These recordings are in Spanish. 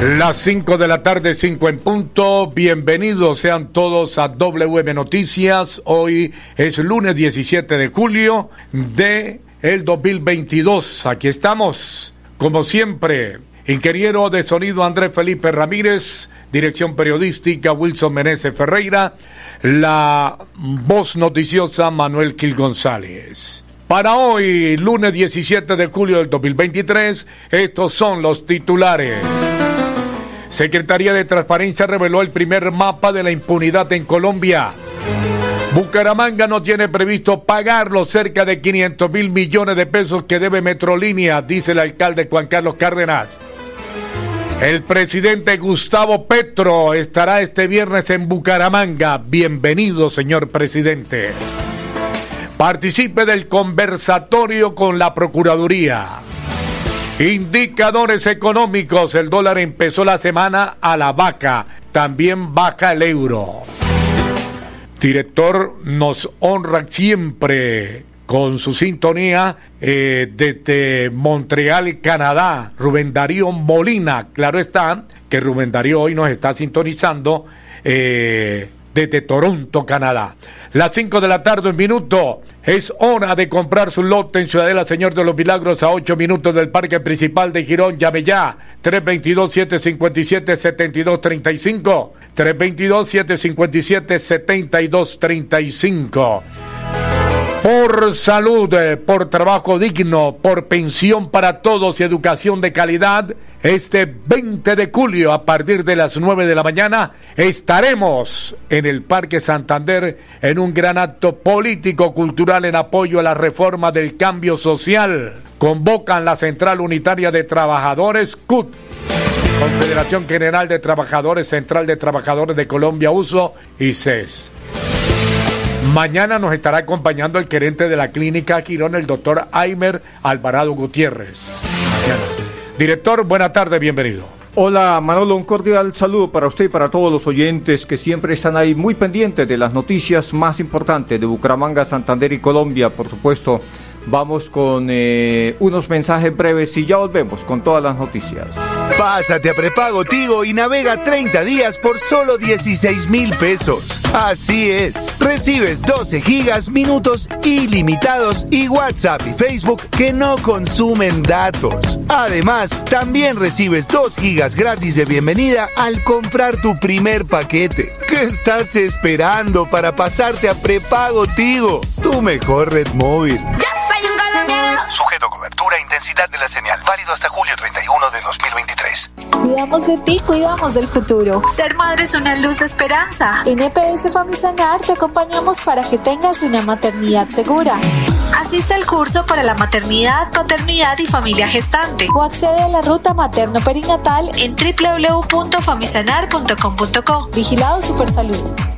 Las 5 de la tarde, 5 en punto. Bienvenidos sean todos a WM Noticias. Hoy es lunes 17 de julio de el 2022. Aquí estamos, como siempre. Ingeniero de sonido Andrés Felipe Ramírez, dirección periodística Wilson Meneses Ferreira, la voz noticiosa Manuel Gil González. Para hoy, lunes 17 de julio del 2023, estos son los titulares. Secretaría de Transparencia reveló el primer mapa de la impunidad en Colombia. Bucaramanga no tiene previsto pagar los cerca de 500 mil millones de pesos que debe Metrolínea, dice el alcalde Juan Carlos Cárdenas. El presidente Gustavo Petro estará este viernes en Bucaramanga. Bienvenido, señor presidente. Participe del conversatorio con la Procuraduría. Indicadores económicos. El dólar empezó la semana a la vaca. También baja el euro. Director nos honra siempre con su sintonía eh, desde Montreal, Canadá. Rubén Darío Molina. Claro está que Rubén Darío hoy nos está sintonizando. Eh, desde Toronto, Canadá. Las 5 de la tarde, un minuto. Es hora de comprar su lote en Ciudadela Señor de los Milagros a 8 minutos del Parque Principal de Girón. Llame ya. 322-757-7235. 322-757-7235 por salud, eh, por trabajo digno, por pensión para todos y educación de calidad. Este 20 de julio, a partir de las 9 de la mañana, estaremos en el Parque Santander en un gran acto político cultural en apoyo a la reforma del cambio social. Convocan la Central Unitaria de Trabajadores, CUT. Confederación General de Trabajadores, Central de Trabajadores de Colombia, Uso y CES. Mañana nos estará acompañando el gerente de la clínica Quirón, el doctor Aimer Alvarado Gutiérrez. Director, buena tarde, bienvenido. Hola Manolo, un cordial saludo para usted y para todos los oyentes que siempre están ahí muy pendientes de las noticias más importantes de Bucaramanga, Santander y Colombia, por supuesto. Vamos con eh, unos mensajes breves y ya volvemos con todas las noticias. Pásate a prepago Tigo y navega 30 días por solo 16 mil pesos. Así es, recibes 12 gigas, minutos ilimitados y WhatsApp y Facebook que no consumen datos. Además, también recibes 2 gigas gratis de bienvenida al comprar tu primer paquete. ¿Qué estás esperando para pasarte a prepago Tigo? Tu mejor red móvil. Sujeto a cobertura e intensidad de la señal. Válido hasta julio 31 de 2023. Cuidamos de ti, cuidamos del futuro. Ser madre es una luz de esperanza. En EPS Famisanar te acompañamos para que tengas una maternidad segura. Asiste al curso para la maternidad, paternidad y familia gestante o accede a la ruta materno-perinatal en www.famisanar.com.co. Vigilado Supersalud.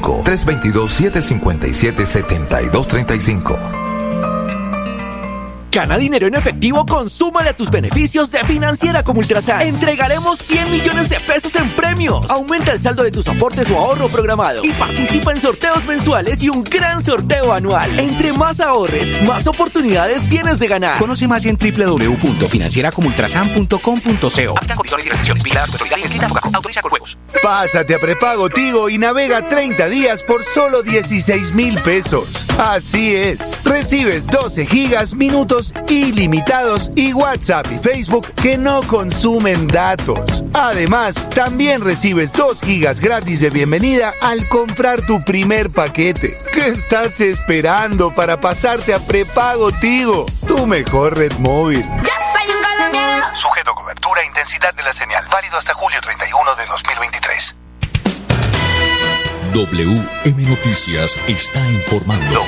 322-757-7235. Gana dinero en efectivo, consúmale a tus beneficios de Financiera como Ultrasan. Entregaremos 100 millones de pesos en premios. Aumenta el saldo de tus aportes o ahorro programado y participa en sorteos mensuales y un gran sorteo anual. Entre más ahorres, más oportunidades tienes de ganar. Conoce más en www.financieracomultrasan.com.co. Pásate a prepago Tigo y navega 30 días por solo 16 mil pesos. Así es. Recibes 12 gigas, minutos ilimitados y WhatsApp y Facebook que no consumen datos. Además, también recibes 2 gigas gratis de bienvenida al comprar tu primer paquete. ¿Qué estás esperando para pasarte a prepago Tigo? Tu mejor red móvil. Sujeto a cobertura e intensidad de la señal. Válido hasta julio 31 de 2023. WM Noticias está informando.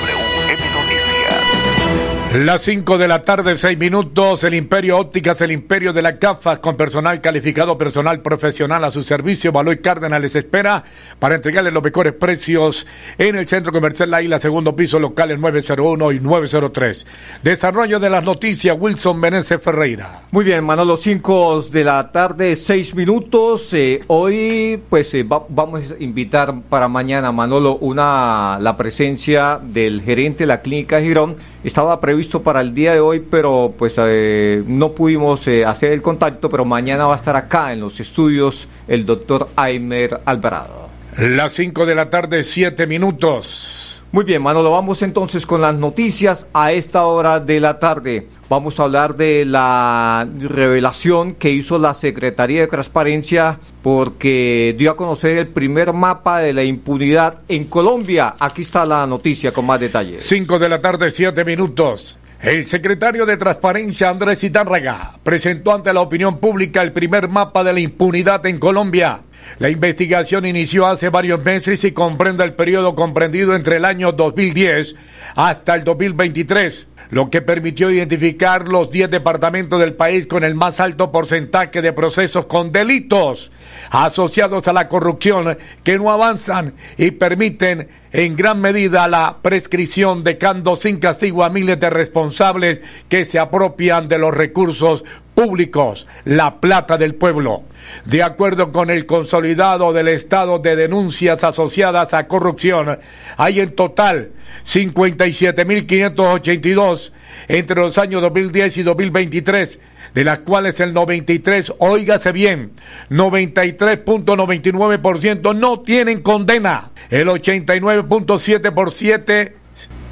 Las 5 de la tarde, 6 minutos, el Imperio Ópticas, el Imperio de la CAFA, con personal calificado, personal profesional a su servicio. Baloy Cárdenas les espera para entregarles los mejores precios en el Centro Comercial La Isla, segundo piso, locales 901 y 903. Desarrollo de las noticias, Wilson Meneses Ferreira. Muy bien, Manolo, 5 de la tarde, 6 minutos. Eh, hoy, pues, eh, vamos a invitar para mañana, Manolo, una, la presencia del gerente de la Clínica Girón. Estaba previsto para el día de hoy, pero pues eh, no pudimos eh, hacer el contacto, pero mañana va a estar acá en los estudios el doctor Aimer Alvarado. Las 5 de la tarde, 7 minutos. Muy bien, Manolo, vamos entonces con las noticias a esta hora de la tarde. Vamos a hablar de la revelación que hizo la Secretaría de Transparencia porque dio a conocer el primer mapa de la impunidad en Colombia. Aquí está la noticia con más detalles. 5 de la tarde, 7 minutos. El secretario de Transparencia, Andrés Itárraga, presentó ante la opinión pública el primer mapa de la impunidad en Colombia. La investigación inició hace varios meses y comprende el periodo comprendido entre el año 2010 hasta el 2023, lo que permitió identificar los 10 departamentos del país con el más alto porcentaje de procesos con delitos asociados a la corrupción que no avanzan y permiten en gran medida la prescripción, dejando sin castigo a miles de responsables que se apropian de los recursos públicos, la plata del pueblo. De acuerdo con el consolidado del estado de denuncias asociadas a corrupción, hay en total 57.582 entre los años 2010 y 2023 de las cuales el 93, óigase bien, 93.99% no tienen condena, el 89.7%,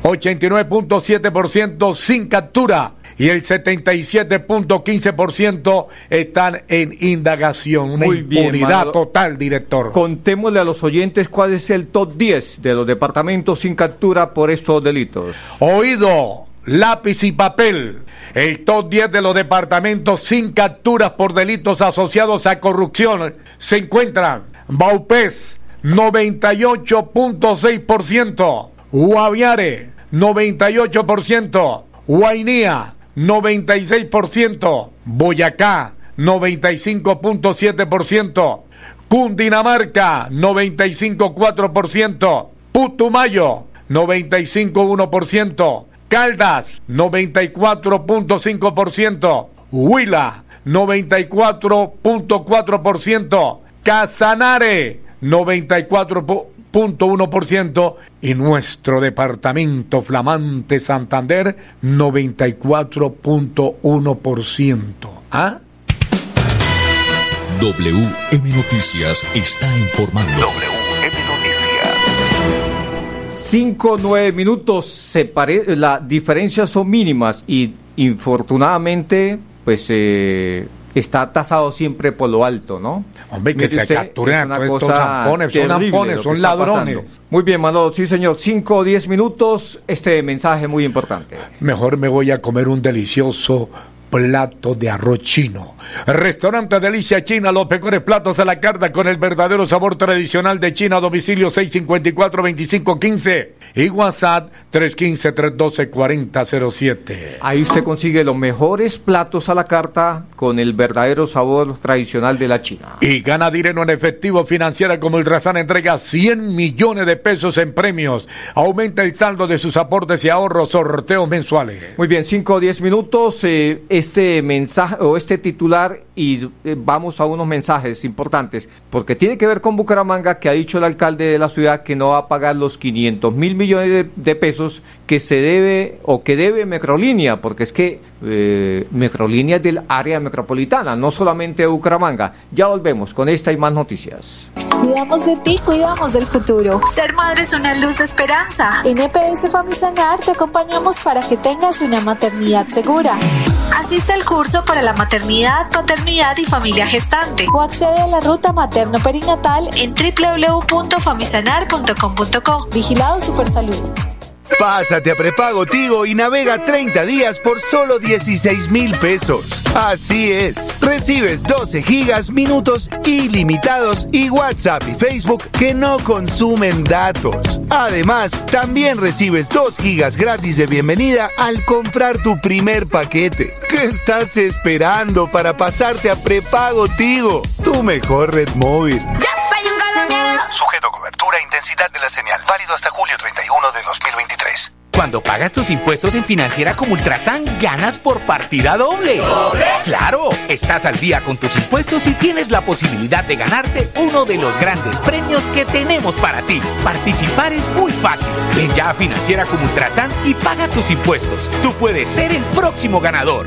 89.7% sin captura y el 77.15% están en indagación. Una Muy impunidad total, director. Contémosle a los oyentes cuál es el top 10 de los departamentos sin captura por estos delitos. Oído, lápiz y papel. El top 10 de los departamentos sin capturas por delitos asociados a corrupción se encuentran Baupés, 98.6%, Guaviare, 98%, Guainía, 96%, Boyacá 95.7%, Cundinamarca 95.4%, Putumayo 95.1%, Caldas 94.5%, Huila 94.4%, Casanare 94% ciento y nuestro departamento flamante Santander 94.1%. ¿Ah? WM Noticias está informando. WM Noticias. 5, 9 minutos, se pare... las diferencias son mínimas y infortunadamente, pues eh, está tasado siempre por lo alto, ¿no? Hombre, que se capturen a estos zampones, son zampones, son ladrones. Muy bien, Manolo, sí señor, 5 o 10 minutos, este mensaje muy importante. Mejor me voy a comer un delicioso plato de arroz chino. Restaurante Delicia China, los mejores platos a la carta con el verdadero sabor tradicional de China, domicilio 654-2515 y WhatsApp 315-312-4007. Ahí usted consigue los mejores platos a la carta con el verdadero sabor tradicional de la China. Y gana dinero en efectivo financiera como el Razán entrega 100 millones de pesos en premios. Aumenta el saldo de sus aportes y ahorros, sorteos mensuales. Muy bien, 5 o 10 minutos. Eh, este mensaje o este titular y eh, vamos a unos mensajes importantes, porque tiene que ver con Bucaramanga, que ha dicho el alcalde de la ciudad que no va a pagar los 500 mil millones de, pesos que se debe o que debe Microlínea, porque es que eh, Microlínea es del área metropolitana, no solamente de Bucaramanga. Ya volvemos con esta y más noticias. Cuidamos de ti, cuidamos del futuro. Ser madre es una luz de esperanza. En EPS Famisanar te acompañamos para que tengas una maternidad segura. Asiste al curso para la maternidad, paternidad y familia gestante o accede a la ruta materno-perinatal en www.famisanar.com.co. Vigilado Supersalud. Pásate a prepago Tigo y navega 30 días por solo 16 mil pesos. Así es, recibes 12 gigas, minutos ilimitados y WhatsApp y Facebook que no consumen datos. Además, también recibes 2 gigas gratis de bienvenida al comprar tu primer paquete. ¿Qué estás esperando para pasarte a prepago Tigo? Tu mejor red móvil. De la señal. Válido hasta julio 31 de 2023. Cuando pagas tus impuestos en Financiera como Ultrasan, ganas por partida doble. ¿Doble? ¡Claro! Estás al día con tus impuestos y tienes la posibilidad de ganarte uno de los grandes premios que tenemos para ti. Participar es muy fácil. Ven ya a Financiera como Ultrasan y paga tus impuestos. Tú puedes ser el próximo ganador.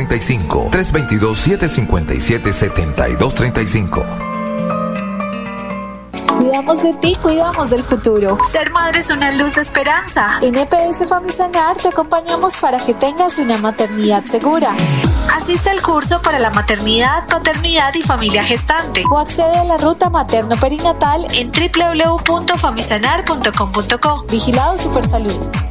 7235 322-757-7235. Cuidamos de ti, cuidamos del futuro. Ser madre es una luz de esperanza. En EPS Famisanar te acompañamos para que tengas una maternidad segura. Asiste al curso para la maternidad, paternidad y familia gestante o accede a la ruta materno-perinatal en www.famisanar.com.co. Vigilado Supersalud.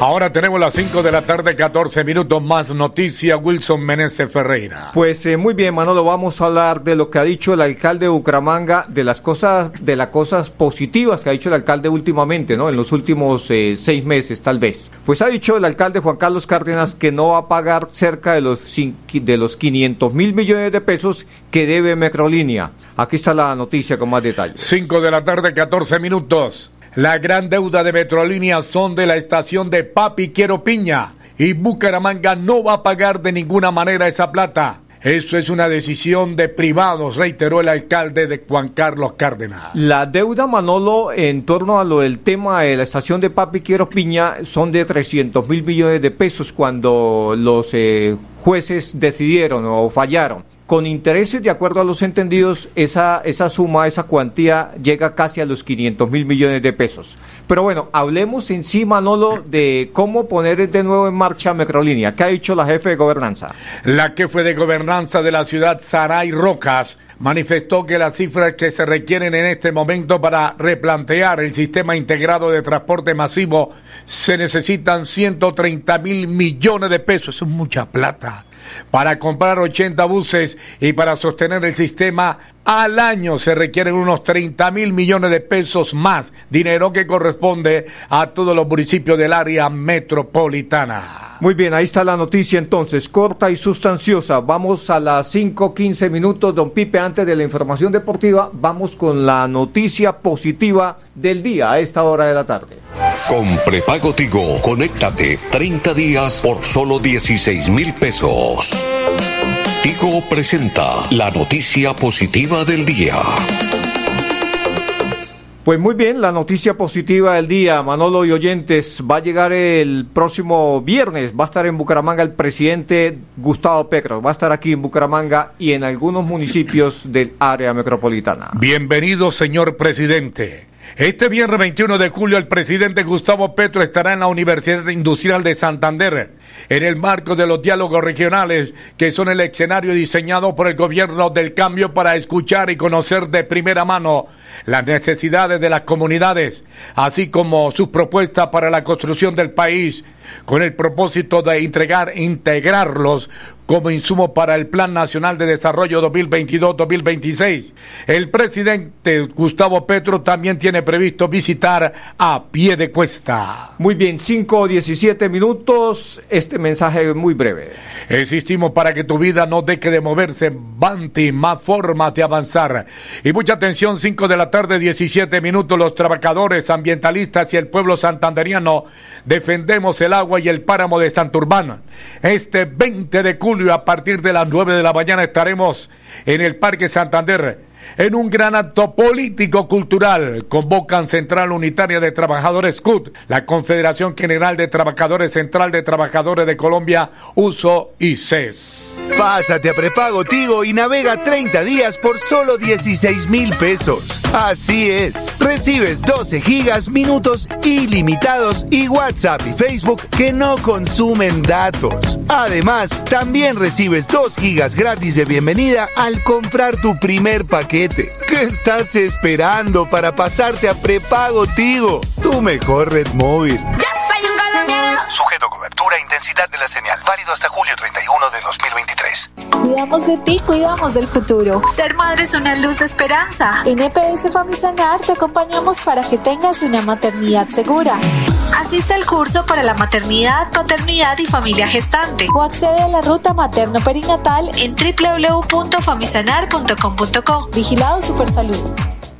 Ahora tenemos las 5 de la tarde, 14 minutos más noticias. Wilson Meneses Ferreira. Pues eh, muy bien, Manolo, vamos a hablar de lo que ha dicho el alcalde de Bucaramanga, de las cosas, de las cosas positivas que ha dicho el alcalde últimamente, ¿no? En los últimos eh, seis meses, tal vez. Pues ha dicho el alcalde Juan Carlos Cárdenas que no va a pagar cerca de los, de los 500 mil millones de pesos que debe Microlínea. Aquí está la noticia con más detalles. 5 de la tarde, 14 minutos. La gran deuda de Metrolínea son de la estación de Papi Quiero Piña y Bucaramanga no va a pagar de ninguna manera esa plata. Eso es una decisión de privados, reiteró el alcalde de Juan Carlos Cárdenas. La deuda, Manolo, en torno a lo del tema de la estación de Papi Quiero Piña, son de 300 mil millones de pesos cuando los eh, jueces decidieron o fallaron con intereses, de acuerdo a los entendidos, esa, esa suma, esa cuantía llega casi a los 500 mil millones de pesos. Pero bueno, hablemos en sí, Manolo, de cómo poner de nuevo en marcha Metrolínea. ¿Qué ha dicho la jefe de gobernanza? La jefe de gobernanza de la ciudad, Saray Rocas, manifestó que las cifras que se requieren en este momento para replantear el sistema integrado de transporte masivo se necesitan 130 mil millones de pesos. Eso es mucha plata para comprar 80 buses y para sostener el sistema al año se requieren unos 30 mil millones de pesos más, dinero que corresponde a todos los municipios del área metropolitana. Muy bien, ahí está la noticia entonces, corta y sustanciosa. Vamos a las 5.15 minutos, don Pipe, antes de la información deportiva, vamos con la noticia positiva del día a esta hora de la tarde. Con prepago Tigo, conéctate 30 días por solo 16 mil pesos. Tigo presenta la noticia positiva del día. Pues muy bien, la noticia positiva del día, Manolo y oyentes, va a llegar el próximo viernes, va a estar en Bucaramanga el presidente Gustavo Petro, va a estar aquí en Bucaramanga y en algunos municipios del área metropolitana. Bienvenido, señor presidente. Este viernes 21 de julio el presidente Gustavo Petro estará en la Universidad Industrial de Santander en el marco de los diálogos regionales que son el escenario diseñado por el gobierno del cambio para escuchar y conocer de primera mano las necesidades de las comunidades, así como sus propuestas para la construcción del país con el propósito de entregar, integrarlos como insumo para el Plan Nacional de Desarrollo 2022-2026. El presidente Gustavo Petro también tiene previsto visitar a pie de cuesta. Muy bien, 5 o 17 minutos, este mensaje es muy breve. Existimos para que tu vida no deje de moverse, Banti, más formas de avanzar. Y mucha atención, 5 de la tarde, 17 minutos, los trabajadores, ambientalistas y el pueblo santanderiano defendemos el agua y el páramo de Santurbán. Este 20 de julio, a partir de las 9 de la mañana, estaremos en el Parque Santander en un gran acto político-cultural. Convocan Central Unitaria de Trabajadores CUT, la Confederación General de Trabajadores Central de Trabajadores de Colombia, USO y CES. Pásate a prepago Tigo y navega 30 días por solo 16 mil pesos. Así es, recibes 12 gigas, minutos ilimitados y WhatsApp y Facebook que no consumen datos. Además, también recibes 2 gigas gratis de bienvenida al comprar tu primer paquete. ¿Qué estás esperando para pasarte a prepago Tigo? Tu mejor red móvil. Sujeto a cobertura intensidad de la señal. Válido hasta julio 31 de 2023. Cuidamos de ti, cuidamos del futuro. Ser madre es una luz de esperanza. En EPS Famisanar te acompañamos para que tengas una maternidad segura. Asiste al curso para la maternidad, paternidad y familia gestante o accede a la ruta materno-perinatal en www.famisanar.com.co. Vigilado Supersalud.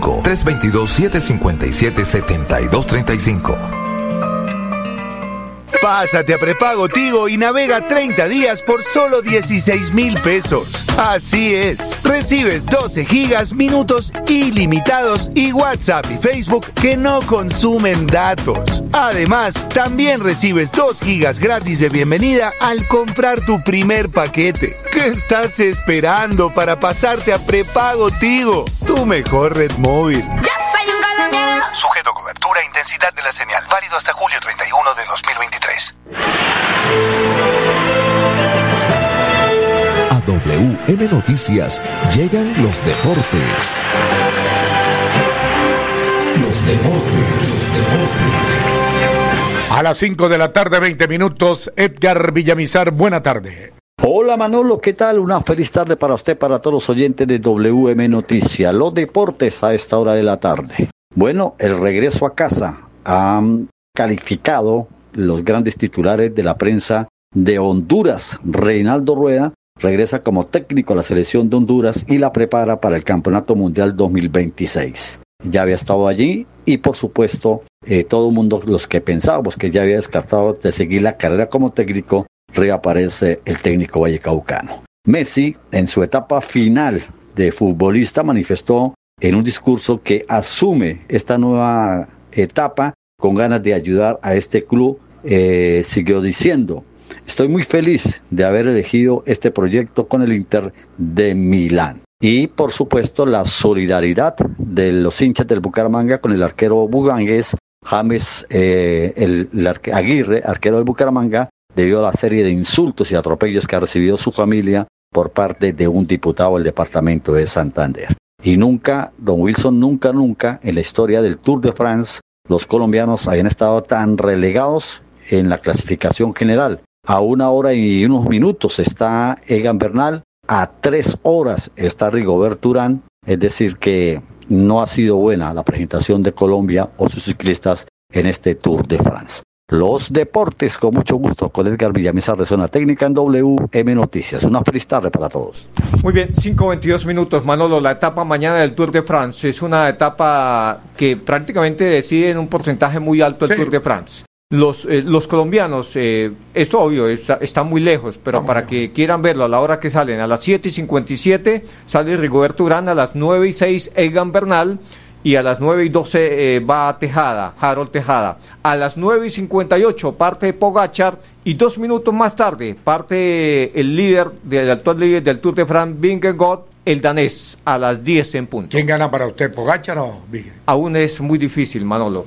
322-757-7235. Pásate a prepago Tigo y navega 30 días por solo 16 mil pesos. Así es, recibes 12 gigas, minutos ilimitados y WhatsApp y Facebook que no consumen datos. Además, también recibes 2 gigas gratis de bienvenida al comprar tu primer paquete. ¿Qué estás esperando para pasarte a prepago Tigo? Tu mejor red móvil. Intensidad de la señal. Válido hasta julio 31 de 2023. A WM Noticias llegan los deportes. Los deportes, deportes. A las 5 de la tarde, 20 minutos, Edgar Villamizar, buena tarde. Hola Manolo, ¿qué tal? Una feliz tarde para usted, para todos los oyentes de WM Noticias. Los deportes a esta hora de la tarde. Bueno, el regreso a casa han calificado los grandes titulares de la prensa de Honduras. Reinaldo Rueda regresa como técnico a la selección de Honduras y la prepara para el Campeonato Mundial 2026. Ya había estado allí y por supuesto eh, todo el mundo, los que pensábamos que ya había descartado de seguir la carrera como técnico, reaparece el técnico vallecaucano. Messi, en su etapa final de futbolista, manifestó en un discurso que asume esta nueva etapa con ganas de ayudar a este club. Eh, siguió diciendo, estoy muy feliz de haber elegido este proyecto con el Inter de Milán. Y por supuesto la solidaridad de los hinchas del Bucaramanga con el arquero bugangués James eh, el, Aguirre, arquero del Bucaramanga, debido a la serie de insultos y atropellos que ha recibido su familia por parte de un diputado del departamento de Santander. Y nunca, don Wilson, nunca, nunca en la historia del Tour de France, los colombianos habían estado tan relegados en la clasificación general. A una hora y unos minutos está Egan Bernal, a tres horas está Rigobert Urán, es decir, que no ha sido buena la presentación de Colombia o sus ciclistas en este Tour de France. Los deportes, con mucho gusto, con Edgar Villamizar de Zona Técnica en WM Noticias. Una feliz tarde para todos. Muy bien, 5.22 minutos, Manolo. La etapa mañana del Tour de France es una etapa que prácticamente decide en un porcentaje muy alto el Tour de France. Los, eh, los colombianos, eh, esto obvio, está, está, muy lejos, pero para que quieran verlo a la hora que salen, a las 7 y 57 sale Rigoberto Urán, a las 9 y 6 Egan Bernal, y a las 9 y 12 eh, va Tejada, Harold Tejada. A las 9 y 58 parte Pogachar y dos minutos más tarde parte el líder, del actual líder del Tour de France, Vingegaard, el danés, a las 10 en punto. ¿Quién gana para usted, Pogachar o Vingegaard? Aún es muy difícil, Manolo.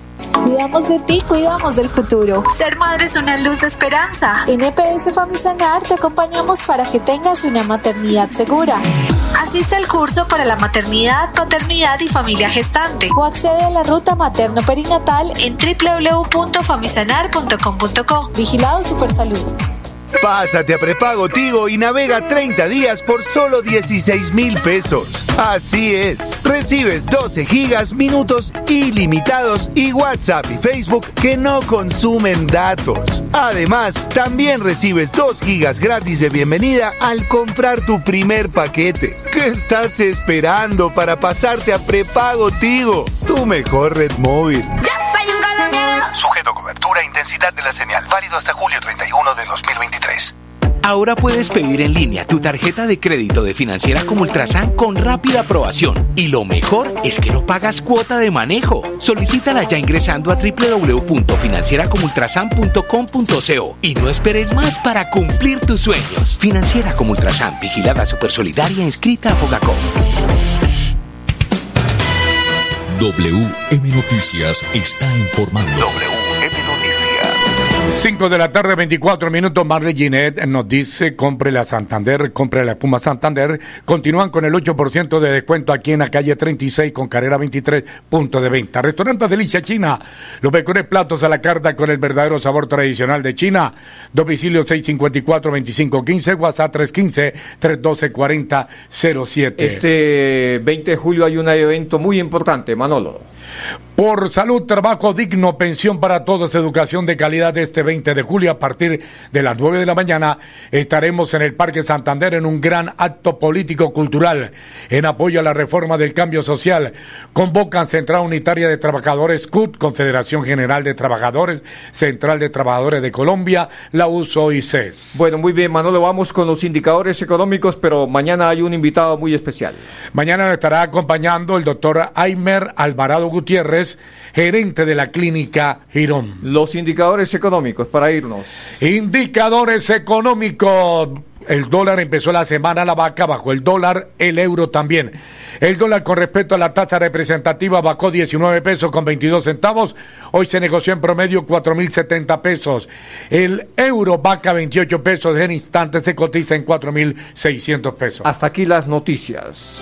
Cuidamos de ti, cuidamos del futuro. Ser madre es una luz de esperanza. En EPS Famisanar te acompañamos para que tengas una maternidad segura. Asiste al curso para la maternidad, paternidad y familia gestante o accede a la ruta materno-perinatal en www.famisanar.com.co. Vigilado Supersalud. Pásate a prepago Tigo y navega 30 días por solo 16 mil pesos. Así es, recibes 12 gigas, minutos ilimitados y WhatsApp y Facebook que no consumen datos. Además, también recibes 2 gigas gratis de bienvenida al comprar tu primer paquete. ¿Qué estás esperando para pasarte a prepago Tigo? Tu mejor red móvil. Intensidad de la señal. Válido hasta julio 31 de 2023. Ahora puedes pedir en línea tu tarjeta de crédito de financiera como Ultrasan con rápida aprobación. Y lo mejor es que no pagas cuota de manejo. Solicítala ya ingresando a www.financieracomultrasan.com.co y no esperes más para cumplir tus sueños. Financiera como Ultrasan, vigilada supersolidaria inscrita a Fogacom. WM Noticias está informando. 5 de la tarde, 24 minutos. Marley Ginette nos dice: compre la Santander, compre la espuma Santander. Continúan con el 8% de descuento aquí en la calle 36 con carrera 23, punto de venta. Restaurante Delicia China. Los mejores platos a la carta con el verdadero sabor tradicional de China. Domicilio 654-2515, WhatsApp 315-312-4007. Este 20 de julio hay un evento muy importante, Manolo. Por salud, trabajo digno, pensión para todos, educación de calidad este 20 de julio a partir de las 9 de la mañana estaremos en el Parque Santander en un gran acto político cultural en apoyo a la reforma del cambio social. Convocan Central Unitaria de Trabajadores CUT, Confederación General de Trabajadores, Central de Trabajadores de Colombia, la USO y CES. Bueno, muy bien, Manolo, vamos con los indicadores económicos, pero mañana hay un invitado muy especial. Mañana nos estará acompañando el doctor Aimer Alvarado Gutiérrez, gerente de la clínica Girón. Los indicadores económicos para irnos. Indicadores económicos. El dólar empezó la semana la vaca, bajó el dólar, el euro también. El dólar con respecto a la tasa representativa bajó 19 pesos con 22 centavos. Hoy se negoció en promedio 4.070 pesos. El euro vaca 28 pesos. En instantes se cotiza en 4.600 pesos. Hasta aquí las noticias.